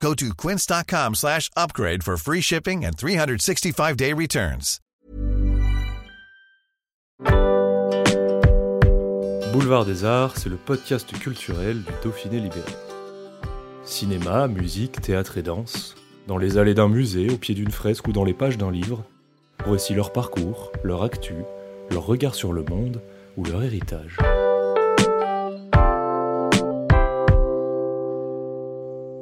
Go to quince.com slash upgrade for free shipping and 365-day returns. Boulevard des Arts, c'est le podcast culturel du Dauphiné libéré. Cinéma, musique, théâtre et danse, dans les allées d'un musée, au pied d'une fresque ou dans les pages d'un livre, voici leur parcours, leur actu, leur regard sur le monde ou leur héritage.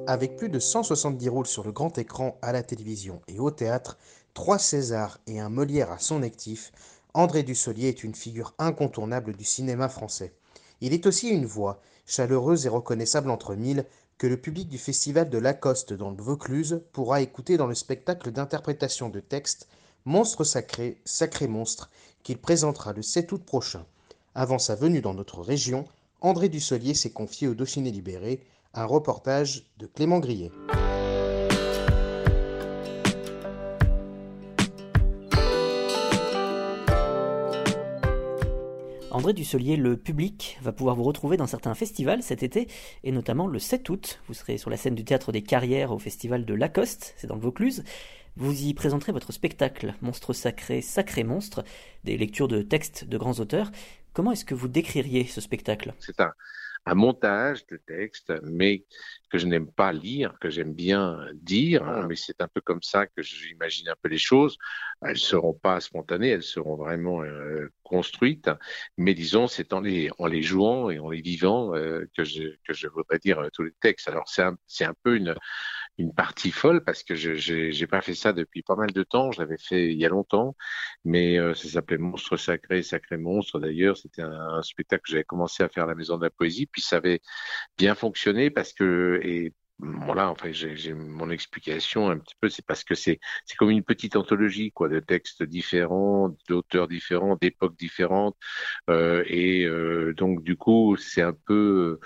Avec plus de 170 rôles sur le grand écran, à la télévision et au théâtre, trois Césars et un Molière à son actif, André Dussolier est une figure incontournable du cinéma français. Il est aussi une voix, chaleureuse et reconnaissable entre mille, que le public du festival de Lacoste dans le Vaucluse pourra écouter dans le spectacle d'interprétation de texte Monstre sacré, sacré monstre, qu'il présentera le 7 août prochain. Avant sa venue dans notre région, André Dussolier s'est confié au Dauphiné libéré, un reportage de Clément Grillet. André Dussolier, le public va pouvoir vous retrouver dans certains festivals cet été, et notamment le 7 août. Vous serez sur la scène du Théâtre des Carrières au festival de Lacoste, c'est dans le Vaucluse. Vous y présenterez votre spectacle, Monstre sacré, sacré monstre, des lectures de textes de grands auteurs. Comment est-ce que vous décririez ce spectacle? C'est un, un montage de textes, mais que je n'aime pas lire, que j'aime bien dire, hein, mais c'est un peu comme ça que j'imagine un peu les choses. Elles seront pas spontanées, elles seront vraiment euh, construites, mais disons, c'est en les, en les jouant et en les vivant euh, que, je, que je voudrais dire euh, tous les textes. Alors c'est un, c'est un peu une, une partie folle parce que je pas fait ça depuis pas mal de temps. Je l'avais fait il y a longtemps, mais euh, ça s'appelait Monstre sacré, sacré monstre. D'ailleurs, c'était un, un, spectacle que j'avais commencé à faire à la Maison de la Poésie, puis ça avait bien fonctionné parce que et voilà, enfin, j'ai mon explication un petit peu, c'est parce que c'est comme une petite anthologie, quoi, de textes différents, d'auteurs différents, d'époques différentes, euh, et euh, donc du coup, c'est un peu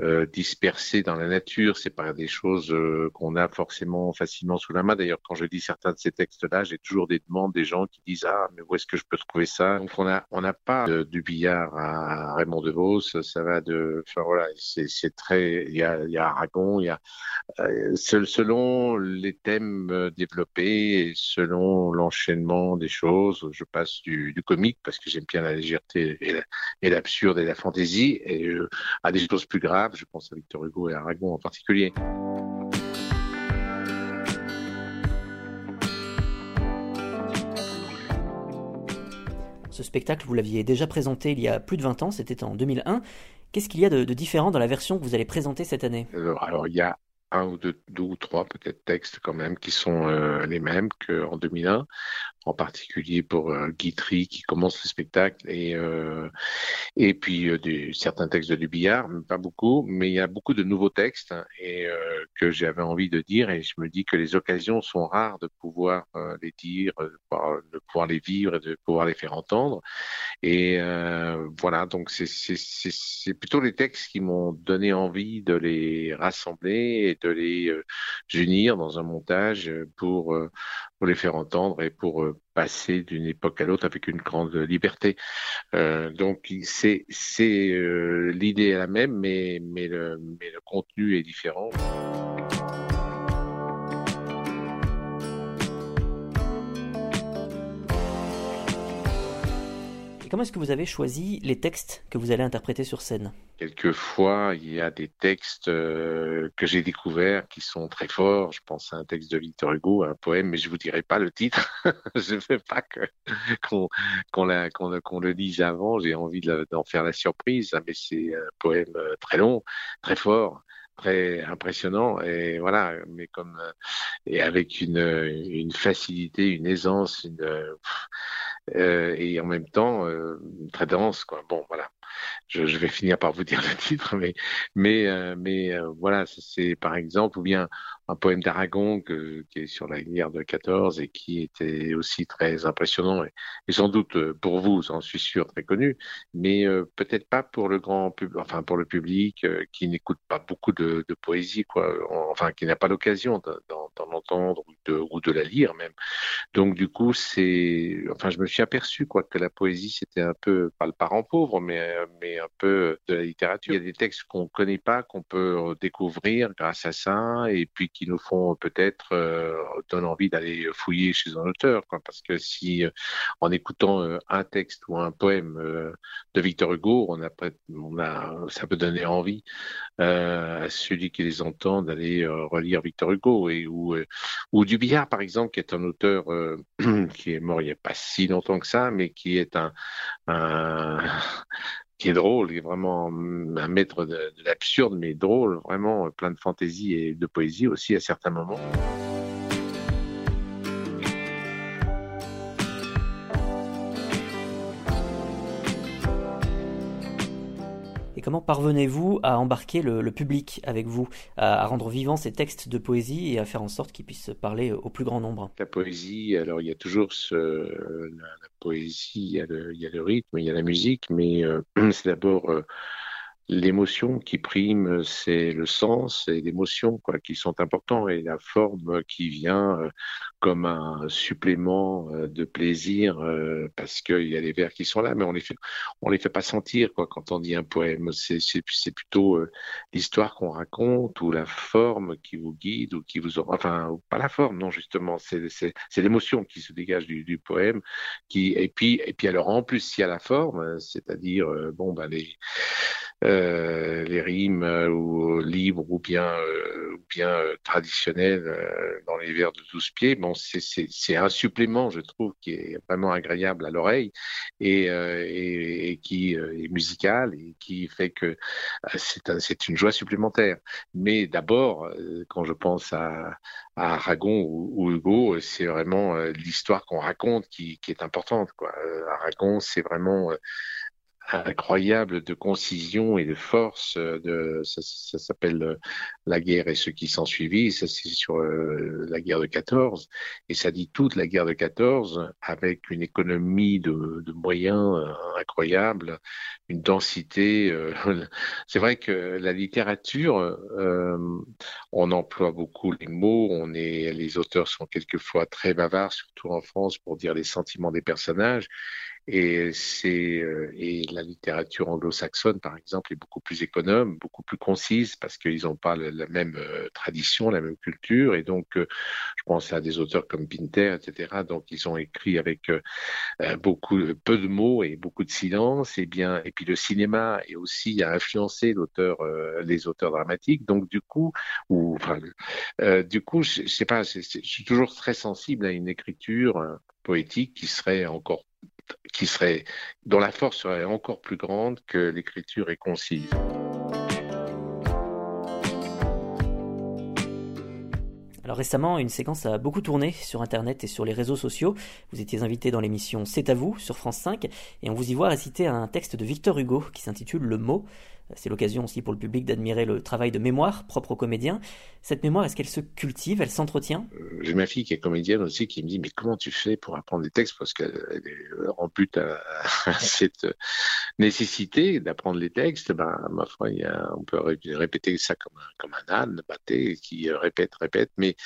euh, dispersé dans la nature. C'est pas des choses qu'on a forcément facilement sous la main. D'ailleurs, quand je dis certains de ces textes-là, j'ai toujours des demandes des gens qui disent ah mais où est-ce que je peux trouver ça? Donc on on n'a pas de, du billard à Raymond Devos, ça va de, enfin voilà, c'est très, il y a y a Aragon, il y a selon les thèmes euh, développés et selon l'enchaînement des choses, je passe du, du comique parce que j'aime bien la légèreté et l'absurde et la fantaisie, et euh, à des choses plus graves. Je pense à Victor Hugo et à Aragon en particulier. Ce spectacle, vous l'aviez déjà présenté il y a plus de 20 ans, c'était en 2001. Qu'est-ce qu'il y a de, de, différent dans la version que vous allez présenter cette année? Alors, alors, il y a un ou deux, deux ou trois peut-être textes quand même qui sont euh, les mêmes qu'en 2001 en particulier pour euh, Guitry qui commence le spectacle et euh, et puis euh, des, certains textes de du billard, pas beaucoup, mais il y a beaucoup de nouveaux textes hein, et euh, que j'avais envie de dire et je me dis que les occasions sont rares de pouvoir euh, les dire, de pouvoir, de pouvoir, les vivre et de pouvoir les faire entendre. Et euh, voilà donc c'est c'est plutôt les textes qui m'ont donné envie de les rassembler et de les unir dans un montage pour pour les faire entendre et pour euh, passer d'une époque à l'autre avec une grande liberté. Euh, donc c'est euh, l'idée est la même, mais mais le contenu est différent. Comment est-ce que vous avez choisi les textes que vous allez interpréter sur scène? Quelquefois, il y a des textes euh, que j'ai découverts qui sont très forts. Je pense à un texte de Victor Hugo, un poème, mais je vous dirai pas le titre. je ne veux pas qu'on qu qu qu le dise avant. J'ai envie d'en faire la surprise, mais c'est un poème euh, très long, très fort très impressionnant et voilà mais comme et avec une une facilité une aisance une euh, et en même temps euh, très dense quoi. Bon voilà je, vais finir par vous dire le titre, mais mais mais voilà, c'est par exemple ou bien un poème d'Aragon qui est sur la guerre de 14 et qui était aussi très impressionnant et, sans doute euh, pour vous, j'en suis sûr, très connu, mais euh, peut-être pas pour le grand public, enfin pour le public euh, qui n'écoute pas beaucoup de, de, poésie, quoi, enfin qui n'a pas l'occasion d'en entendre ou de, ou de la lire même. Donc du coup, c'est, enfin, je me suis aperçu quoi que la poésie c'était un peu pas le parent pauvre, mais mais un peu de la littérature. Il y a des textes qu'on connaît pas, qu'on peut découvrir grâce à ça, et puis qui nous font peut-être euh, donner envie d'aller fouiller chez un auteur, parce que si euh, en écoutant euh, un texte ou un poème euh, de Victor Hugo, on a, ça peut donner envie à celui qui les entend d'aller relire Victor Hugo et ou ou Dubillard par exemple, qui est un auteur qui est mort il n'y a pas si longtemps que ça, mais qui est un qui est drôle, qui est vraiment un maître de, de l'absurde, mais drôle, vraiment plein de fantaisie et de poésie aussi à certains moments. Comment parvenez-vous à embarquer le, public avec vous, à, rendre vivants ces textes de poésie et à faire en sorte qu'ils puissent parler au plus grand nombre? La poésie, alors il y a toujours la, poésie, il y, a le, il y, a le, rythme, il y a la musique, mais euh, c'est d'abord euh, l'émotion qui prime, c'est le sens et l'émotion quoi qui sont importants et la forme qui vient euh, comme un supplément euh, de plaisir euh, parce qu'il y a les vers qui sont là, mais on les fait on les fait pas sentir quoi quand on dit un poème. C'est c'est plutôt l'histoire qu'on raconte ou la forme qui vous guide ou qui vous enfin pas la forme non justement c'est c'est c'est l'émotion qui se dégage du, du poème qui et puis et puis alors en plus il y a la forme, c'est-à-dire bon ben les euh, les rimes euh, ou libres ou bien euh, ou traditionnelles dans les vers de 12 pieds. Bon, c'est un supplément, je trouve, qui est vraiment agréable à l'oreille et, qui est musical et qui fait que c'est une joie supplémentaire. Mais d'abord, quand je pense à, Aragon ou, Hugo, c'est vraiment l'histoire qu'on raconte qui, est importante. Aragon, c'est vraiment incroyable de concision et de force. Euh, de, ça, s'appelle euh, La guerre et ce qui s'en suivit. Ça, c'est sur euh, la guerre de 14. Et ça dit toute la guerre de 14 avec une économie de, moyens incroyable, une densité. c'est vrai que la littérature, on emploie beaucoup les mots. On est, les auteurs sont quelquefois très bavards, surtout en France, pour dire les sentiments des personnages. Et c'est euh, et la littérature anglo-saxonne, par exemple, est beaucoup plus économe, beaucoup plus concise parce qu'ils n'ont pas la, même euh, tradition, la même culture. Et donc, euh, je pense à des auteurs comme Pinter, etc. Donc, ils ont écrit avec beaucoup peu de mots et beaucoup de silence. Et bien, et puis le cinéma est aussi a influencé l'auteur, les auteurs dramatiques. Donc, du coup, ou enfin, du coup, je, sais pas, je suis toujours très sensible à une écriture poétique qui serait encore qui serait, dont la force serait encore plus grande que l'écriture est concise. Alors récemment, une séquence a beaucoup tourné sur Internet et sur les réseaux sociaux. Vous étiez invité dans l'émission C'est à vous sur France 5 et on vous y voit réciter un texte de Victor Hugo qui s'intitule Le mot. C'est l'occasion aussi pour le public d'admirer le travail de mémoire propre aux comédiens. Cette mémoire, est-ce qu'elle se cultive, elle s'entretient? Euh, J'ai ma fille qui est comédienne aussi qui me dit mais comment tu fais pour apprendre des textes? Parce qu'elle est en but à, cette nécessité d'apprendre les textes. Ben ma foi, il y a, on peut répéter ça comme un, comme un âne batté qui répète, répète, mais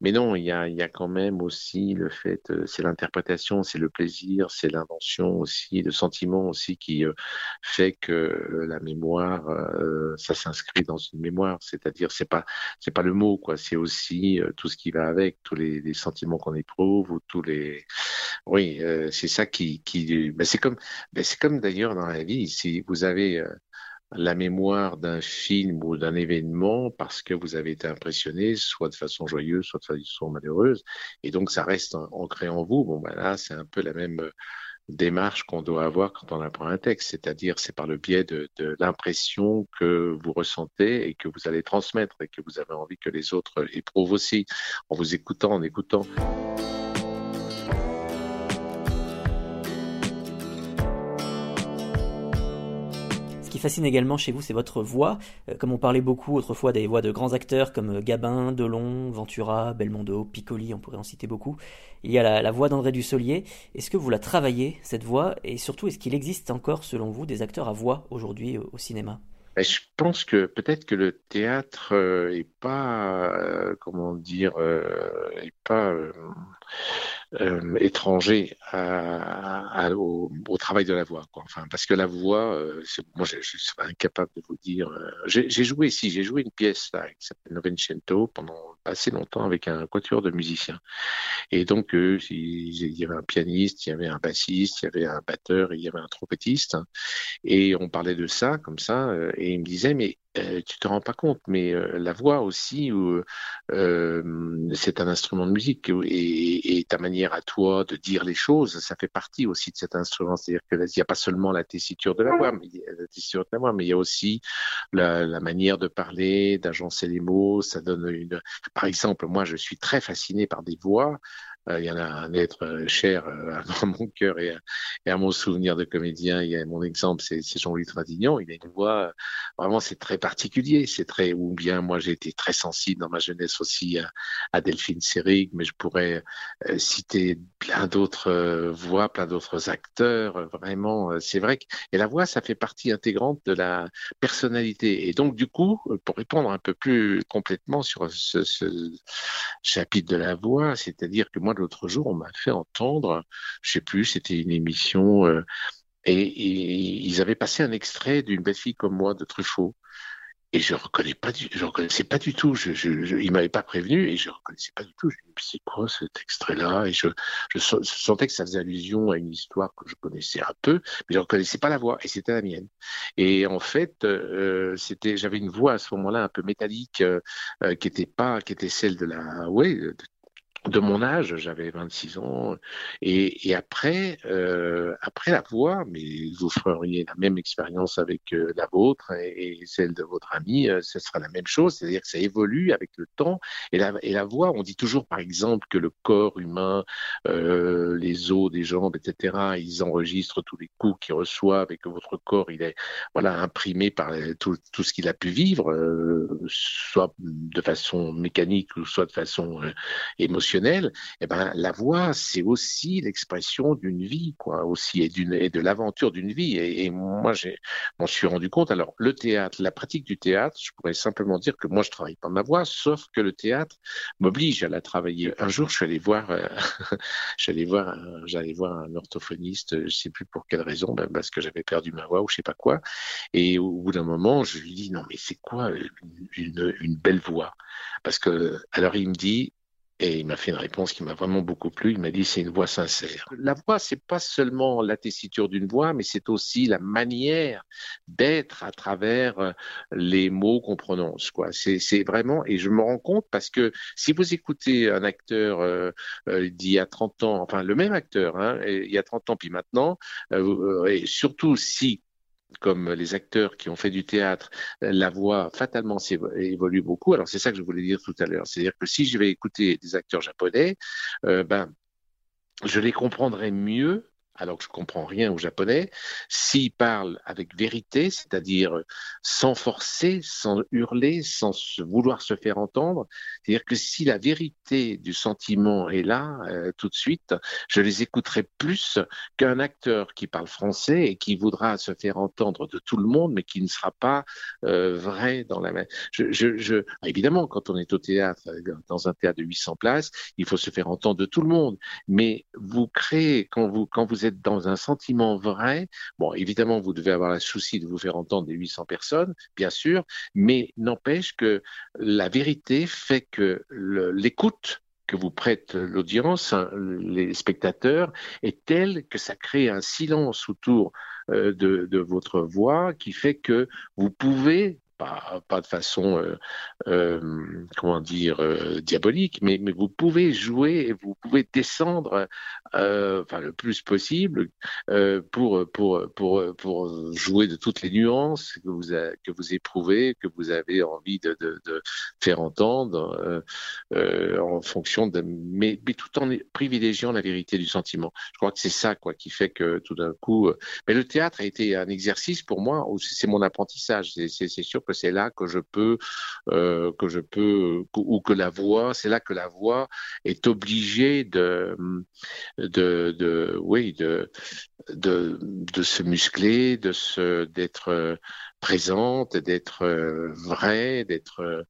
mais non, il y a il y a quand même aussi le fait, euh, c'est l'interprétation, c'est le plaisir, c'est l'invention aussi, le sentiment aussi qui euh, fait que la mémoire euh, ça s'inscrit dans une mémoire. C'est-à-dire, c'est pas, c'est pas le mot, quoi. C'est aussi euh, tout ce qui va avec, tous les, sentiments qu'on éprouve ou tous les. Oui, euh, c'est ça qui, qui. Ben, c'est comme, ben, c'est comme d'ailleurs dans la vie. Si vous avez la mémoire d'un film ou d'un événement parce que vous avez été impressionné, soit de façon joyeuse, soit de façon malheureuse, et donc ça reste ancré en vous. Bon, ben là, c'est un peu la même démarche qu'on doit avoir quand on apprend un texte, c'est-à-dire c'est par le biais de, de l'impression que vous ressentez et que vous allez transmettre et que vous avez envie que les autres éprouvent aussi en vous écoutant, en écoutant. Qui fascine également chez vous, c'est votre voix. Euh, comme on parlait beaucoup autrefois des voix de grands acteurs comme euh, Gabin, Delon, Ventura, Belmondo, Piccoli, on pourrait en citer beaucoup. Il y a la, voix d'André Dussolier. Est-ce que vous la travaillez, cette voix? Et surtout, est-ce qu'il existe encore, selon vous, des acteurs à voix aujourd'hui au cinéma? Ben, je pense que peut-être que le théâtre euh, est pas, euh, comment dire, euh, pas euh, étranger à, au, travail de la voix. Quoi. Enfin, parce que la voix, euh, moi, je, je, serais incapable de vous dire. Euh, j'ai joué, si, j'ai joué une pièce là, qui s'appelle Novecento pendant assez longtemps avec un quatuor de musiciens. Et donc, il y avait un pianiste, il y avait un bassiste, il y avait un batteur, il y avait un trompettiste. et on parlait de ça, comme ça, et il me disait, mais euh, tu te rends pas compte, mais euh, la voix aussi, euh, c'est un instrument de musique et, ta manière à toi de dire les choses, ça fait partie aussi de cet instrument. C'est-à-dire qu'il n'y a pas seulement la tessiture de la voix, mais la tessiture de la voix, mais il y a aussi la, la manière de parler, d'agencer les mots. Ça donne une. Par exemple, moi, je suis très fasciné par des voix il y en a un être euh, cher euh, à mon cœur et à, mon souvenir de comédien. Il y a mon exemple, c'est Jean-Louis Trintignant. Il a une voix, vraiment, c'est très particulier. C'est très, ou bien moi, j'ai été très sensible dans ma jeunesse aussi à, Delphine Seyrig, mais je pourrais citer plein d'autres voix, plein d'autres acteurs. Vraiment, c'est vrai que, et la voix, ça fait partie intégrante de la personnalité. Et donc, du coup, pour répondre un peu plus complètement sur ce, ce chapitre de la voix, c'est-à-dire que moi, l'autre jour, on m'a fait entendre, je sais plus, c'était une émission, euh, et, ils avaient passé un extrait d'une belle fille comme moi de Truffaut. Et je reconnais pas du, je reconnaissais pas du tout. Je, je, je il m'avait pas prévenu et je reconnaissais pas du tout. Je me c'est quoi cet extrait-là? Et je, sentais que ça faisait allusion à une histoire que je connaissais un peu, mais je reconnaissais pas la voix et c'était la mienne. Et en fait, euh, c'était, j'avais une voix à ce moment-là un peu métallique euh, euh qui était pas, qui était celle de la, de mon âge, j'avais 26 ans, et, et après, euh, après la voix, mais vous feriez la même expérience avec euh, la vôtre et, celle de votre ami, euh, ce sera la même chose, c'est-à-dire que ça évolue avec le temps, et la, et la voix, on dit toujours par exemple que le corps humain, euh, les os des jambes, etc., ils enregistrent tous les coups qu'ils reçoivent et que votre corps, il est voilà imprimé par tout, tout ce qu'il a pu vivre, soit de façon mécanique ou soit de façon émotionnelle eh ben, la voix, c'est aussi l'expression d'une vie, quoi, aussi, et, et de l'aventure d'une vie. Et, moi, j'ai, m'en suis rendu compte. Alors, le théâtre, la pratique du théâtre, je pourrais simplement dire que moi, je travaille pas ma voix, sauf que le théâtre m'oblige à la travailler. Un jour, je suis allé voir, euh, voir, j'allais voir un orthophoniste, je sais plus pour quelle raison, ben, parce que j'avais perdu ma voix ou je sais pas quoi. Et au bout d'un moment, je lui dis, non, mais c'est quoi une belle voix? Parce que, alors il me dit, et il m'a fait une réponse qui m'a vraiment beaucoup plu. Il m'a dit c'est une voix sincère. La voix, c'est pas seulement la tessiture d'une voix, mais c'est aussi la manière d'être à travers euh, les mots qu'on prononce. Quoi. C'est, vraiment, et je me rends compte parce que si vous écoutez un acteur euh, euh, d'il y a 30 ans, enfin le même acteur, hein, il y a 30 ans puis maintenant, euh, et surtout si comme les acteurs qui ont fait du théâtre, la voix fatalement évolue beaucoup. Alors c'est ça que je voulais dire tout à l'heure. C'est-à-dire que si je vais écouter des acteurs japonais, euh, ben je les comprendrai mieux alors que je comprends rien au japonais, s'il parle avec vérité, c'est-à-dire sans forcer, sans hurler, sans vouloir se faire entendre, c'est-à-dire que si la vérité du sentiment est là euh, tout de suite, je les écouterai plus qu'un acteur qui parle français et qui voudra se faire entendre de tout le monde, mais qui ne sera pas euh, vrai dans la même. Évidemment, quand on est au théâtre, dans un théâtre de 800 places, il faut se faire entendre de tout le monde, mais vous créez quand vous quand vous êtes dans un sentiment vrai, bon, évidemment, vous devez avoir le souci de vous faire entendre des 800 personnes, bien sûr, mais n'empêche que la vérité fait que l'écoute que vous prête l'audience, hein, les spectateurs, est telle que ça crée un silence autour euh, de, de, votre voix qui fait que vous pouvez pas, de façon, euh, euh, comment dire, euh, diabolique, mais, mais vous pouvez jouer, vous pouvez descendre, enfin le plus possible, pour, pour, pour, pour jouer de toutes les nuances que vous, que vous éprouvez, que vous avez envie de, de, faire entendre, en fonction de, mais, mais tout en privilégiant la vérité du sentiment. Je crois que c'est ça, quoi, qui fait que tout d'un coup, mais le théâtre a été un exercice pour moi, c'est mon apprentissage. C'est sûr que c'est là que je peux, euh, que je peux, ou que la voix, c'est là que la voix est obligée de, de, de oui, de, de, de se muscler, de se, d'être présente, d'être vraie, d'être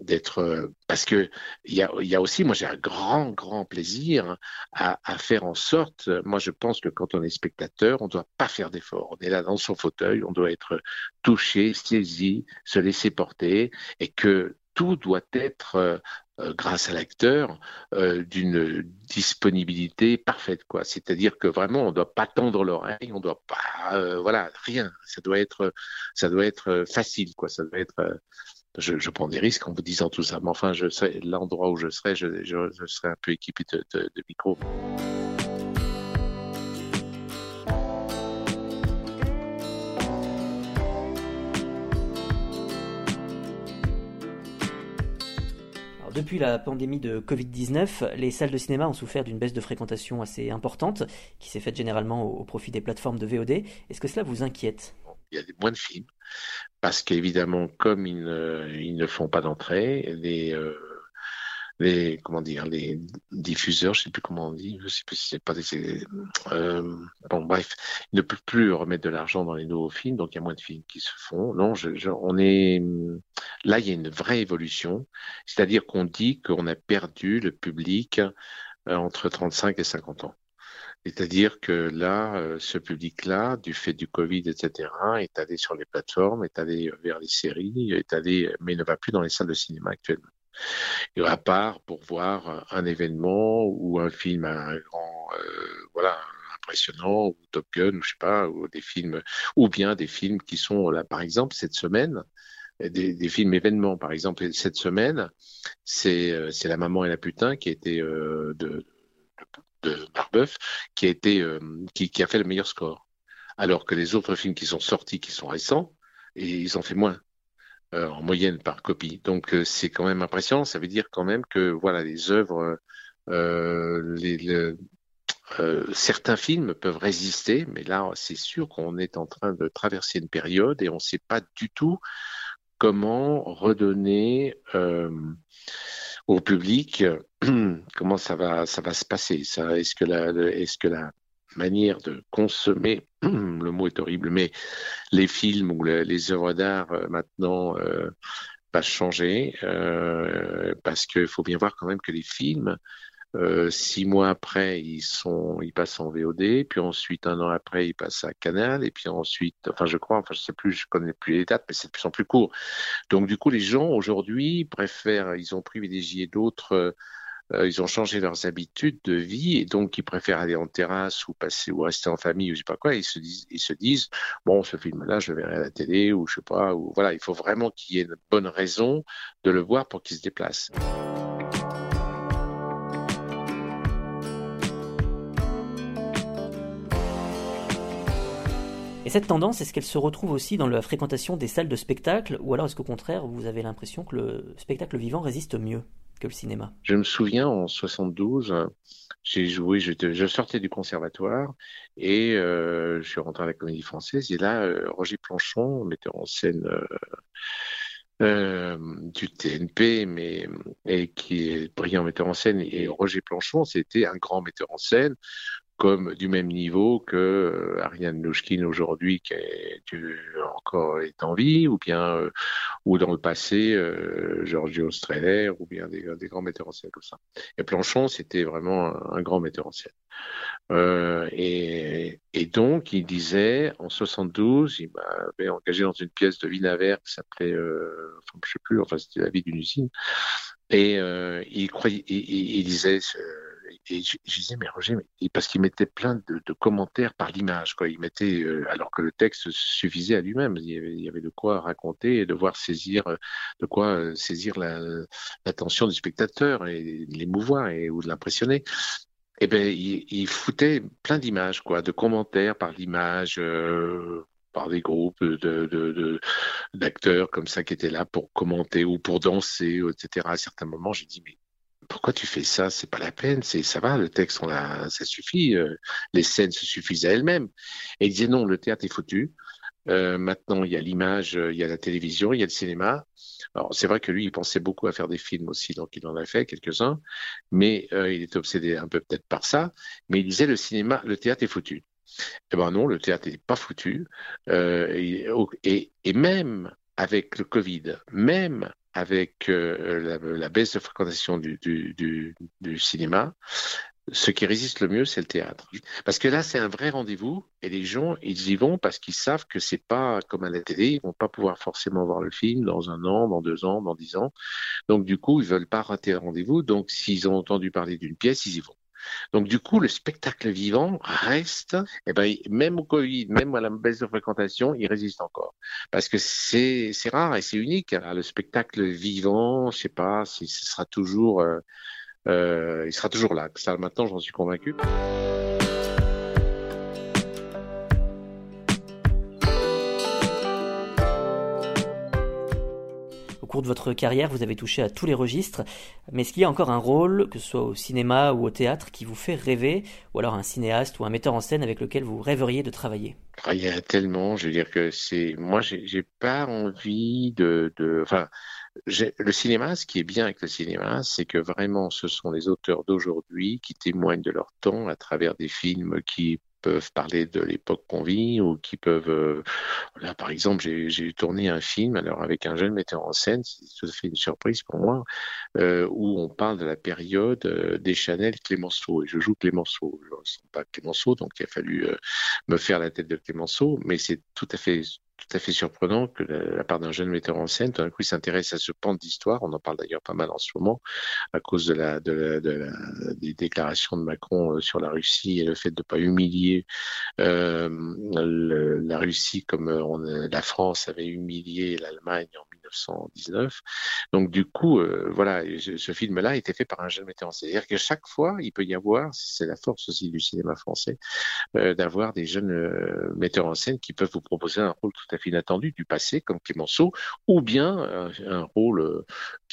d'être euh, parce que il y a, aussi moi j'ai un grand grand plaisir à, faire en sorte moi je pense que quand on est spectateur on doit pas faire d'efforts on est là dans son fauteuil on doit être touché saisi se laisser porter et que tout doit être euh, euh, grâce à l'acteur, d'une disponibilité parfaite, quoi. C'est-à-dire que vraiment, on doit pas tendre l'oreille, on doit pas, voilà, rien. Ça doit être, ça doit être facile, quoi. Ça doit être, je, prends des risques en vous disant tout ça, mais enfin, je sais l'endroit où je serai, je, serai un peu équipé de, de, de depuis la pandémie de Covid-19, les salles de cinéma ont souffert d'une baisse de fréquentation assez importante, qui s'est faite généralement au, profit des plateformes de VOD. Est-ce que cela vous inquiète? Il y a moins de films, parce qu'évidemment, comme ils ne, font pas d'entrée, les, euh, les comment dire les diffuseurs, je sais plus comment on dit, je sais plus si c'est pas des euh, bon bref, ils ne peuvent plus remettre de l'argent dans les nouveaux films, donc il y a moins de films qui se font. Non, je, on est là, il y a une vraie évolution, c'est-à-dire qu'on dit qu'on a perdu le public euh, entre 35 et 50 ans. C'est-à-dire que là, euh, ce public-là, du fait du Covid, etc., est allé sur les plateformes, est allé vers les séries, est allé, mais ne va plus dans les salles de cinéma actuellement. Et à part pour voir un événement ou un film un grand, euh, voilà, impressionnant, ou Top Gun, ou je sais pas, ou des films, ou bien des films qui sont là, par exemple, cette semaine, des, films événements, par exemple, cette semaine, c'est euh, La Maman et la Putain qui a euh, de, de, Barbeuf, qui a été euh, qui, a fait le meilleur score, alors que les autres films qui sont sortis, qui sont récents, et ils ont fait moins. Euh, en moyenne par copie. Donc euh, c'est quand même impressionnant. Ça veut dire quand même que voilà les œuvres, certains films peuvent résister, mais là c'est sûr qu'on est en train de traverser une période et on ne sait pas du tout comment redonner au public comment ça va ça va se passer. Ça? Est-ce que la est-ce que la manière de consommer, le mot est horrible, mais les films ou les œuvres d'art euh, maintenant euh, va changer euh, parce qu'il faut bien voir quand même que les films, euh, six mois après, ils sont, ils passent en VOD, puis ensuite un an après, ils passent à Canal, et puis ensuite, enfin je crois, enfin je sais plus, je connais plus les dates, mais c'est de plus en plus court. Donc du coup, les gens aujourd'hui préfèrent, ils ont privilégié d'autres euh, ils ont changé leurs habitudes de vie et donc ils préfèrent aller en terrasse ou passer ou rester en famille ou je sais pas quoi. Ils se disent, ils se disent bon, ce film-là, je le verrai à la télé ou je sais pas. Ou voilà, il faut vraiment qu'il y ait une bonne raison de le voir pour qu'il se déplace. Et cette tendance, est-ce qu'elle se retrouve aussi dans la fréquentation des salles de spectacle, ou alors est-ce qu'au contraire, vous avez l'impression que le spectacle vivant résiste mieux que le cinéma? Je me souviens en 72, j'ai joué, je sortais du conservatoire et euh, je suis rentré à la Comédie Française. Et là, euh, Roger Planchon, metteur en scène euh, du TNP, mais et qui est brillant metteur en scène. Et Roger Planchon, c'était un grand metteur en scène comme du même niveau que euh, Ariane Nouchkine aujourd'hui qui est, encore est en vie, ou bien euh, ou dans le passé euh, Giorgio Strehler, ou bien des, grands metteurs en scène comme ça. Et Planchon, c'était vraiment un, grand metteur en scène. Euh, et, donc, il disait en 72, il m'avait engagé dans une pièce de Vinaver qui s'appelait, euh, enfin, je sais plus, enfin c'était la vie d'une usine, et il croyait, il disait et je, disais, mais Roger, parce qu'il mettait plein de, commentaires par l'image, quoi. Il mettait, euh, alors que le texte suffisait à lui-même. Il, y avait de quoi raconter et de voir saisir, de quoi saisir l'attention du spectateur et l'émouvoir et ou de l'impressionner. Eh ben, il, foutait plein d'images, quoi, de commentaires par l'image, euh, par des groupes de, d'acteurs comme ça qui étaient là pour commenter ou pour danser, etc. À certains moments, j'ai dit mais pourquoi tu fais ça? C'est pas la peine, c'est ça va, le texte, ça suffit, euh, les scènes se suffisent à elles-mêmes. Et il disait non, le théâtre est foutu. Euh, maintenant, il y a l'image, il y a la télévision, il y a le cinéma. Alors, c'est vrai que lui, il pensait beaucoup à faire des films aussi, donc il en a fait quelques-uns, mais euh, il était obsédé un peu peut-être par ça. Mais il disait le cinéma, le théâtre est foutu. Eh ben non, le théâtre n'est pas foutu. Euh, et, et, même avec le Covid, même avec euh, la, baisse de fréquentation du, cinéma, ce qui résiste le mieux, c'est le théâtre. Parce que là, c'est un vrai rendez-vous et les gens, ils y vont parce qu'ils savent que c'est pas comme à la télé, ils vont pas pouvoir forcément voir le film dans un an, dans deux ans, dans dix ans. Donc, du coup, ils veulent pas rater un rendez-vous. Donc, s'ils ont entendu parler d'une pièce, ils y vont. Donc du coup, le spectacle vivant reste, eh ben, même au Covid, même à la baisse de fréquentation, il résiste encore. Parce que c'est rare et c'est unique. Hein. Le spectacle vivant, je sais pas, ce sera toujours, euh, euh, il sera toujours là. Ça, maintenant, j'en suis convaincu. Cours de votre carrière, vous avez touché à tous les registres, mais est-ce qu'il y a encore un rôle, que ce soit au cinéma ou au théâtre, qui vous fait rêver, ou alors un cinéaste ou un metteur en scène avec lequel vous rêveriez de travailler? Ah, Il y a tellement, je veux dire que c'est, moi, j'ai pas envie de, de, enfin, le cinéma, ce qui est bien avec le cinéma, c'est que vraiment, ce sont les auteurs d'aujourd'hui qui témoignent de leur temps à travers des films qui peuvent parler de l'époque qu'on vit ou qui peuvent. Euh, là, par exemple, j'ai tourné un film alors avec un jeune metteur en scène, c'est tout à fait une surprise pour moi, euh, où on parle de la période euh, des Chanel Clémenceau. Et je joue Clémenceau. Je ne sens pas Clémenceau, donc il a fallu me faire la tête de Clémenceau, mais c'est tout à fait tout à fait surprenant que la, part d'un jeune metteur en scène, tout d'un coup, il s'intéresse à ce pan d'histoire. On en parle d'ailleurs pas mal en ce moment à cause de la, de la, de la des déclarations de Macron euh, sur la Russie et le fait de ne pas humilier euh, la Russie comme euh, on, la France avait humilié l'Allemagne 1919. Donc du coup, euh, voilà, ce film-là a été fait par un jeune metteur en scène. C'est-à-dire que chaque fois, il peut y avoir, c'est la force aussi du cinéma français, euh, d'avoir des jeunes euh, metteurs en scène qui peuvent vous proposer un rôle tout à fait inattendu du passé, comme Clémenceau, ou bien un, rôle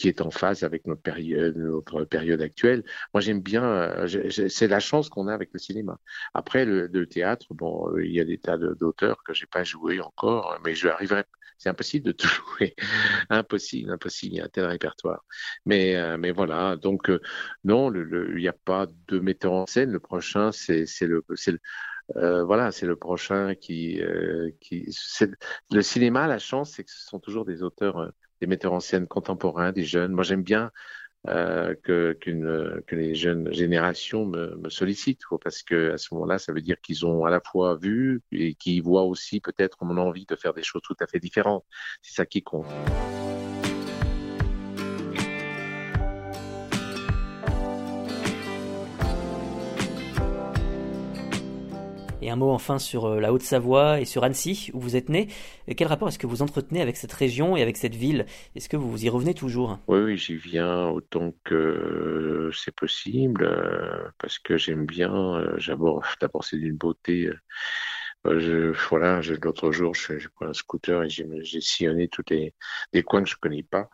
qui est en phase avec notre période, notre période actuelle. Moi, j'aime bien, c'est la chance qu'on a avec le cinéma. Après, le, théâtre, bon, il y a des tas d'auteurs que j'ai pas joué encore, mais je arriverai c'est impossible de tout jouer. impossible, impossible. Il y a un tel répertoire. Mais, euh, mais voilà. Donc, euh, non, il n'y a pas de metteur en scène. Le prochain, c'est le, euh, voilà, c'est le prochain qui, qui le cinéma. La chance, c'est que ce sont toujours des auteurs, des metteurs en scène contemporains, des jeunes. Moi, j'aime bien euh, que, les jeunes générations me, me sollicitent, parce que à ce moment-là, ça veut dire qu'ils ont à la fois vu et qu'ils voient aussi peut-être mon envie de faire des choses tout à fait différentes. C'est ça qui compte. Et un mot enfin sur euh, la Haute-Savoie et sur Annecy, où vous êtes né. Quel rapport est-ce que vous entretenez avec cette région et avec cette ville? Est-ce que vous y revenez toujours? Oui, oui, j'y viens autant que c'est possible, euh, parce que j'aime bien. D'abord, c'est d'une beauté. Je, voilà, l'autre jour, j'ai pris un scooter et j'ai sillonné tous les, coins que je connais pas.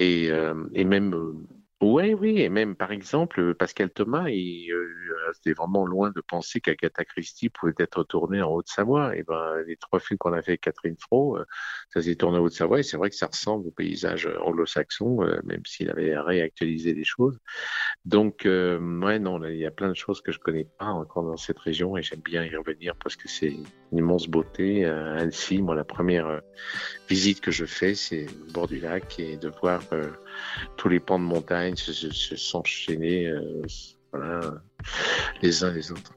Euh, et même oui, oui, et même par exemple, Pascal Thomas, euh, c'était vraiment loin de penser qu'Agatha Christie pouvait être tournée en Haute-Savoie. Et ben, les trois films qu'on a fait avec Catherine Fro, euh, ça s'est tourné en Haute-Savoie, et c'est vrai que ça ressemble au paysage anglo-saxon, euh, même s'il avait réactualisé des choses. Donc, euh, ouais, non, il y a plein de choses que je connais pas encore dans cette région, et j'aime bien y revenir parce que c'est une immense beauté. Annecy, moi, la première visite que je fais, c'est au bord du lac, et de voir tous les pans de montagne se, se, s'enchaîner euh, voilà, les uns les autres.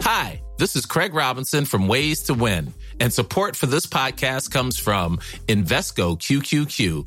Hi, this is Craig Robinson from Ways to Win, and support for this podcast comes from Invesco QQQ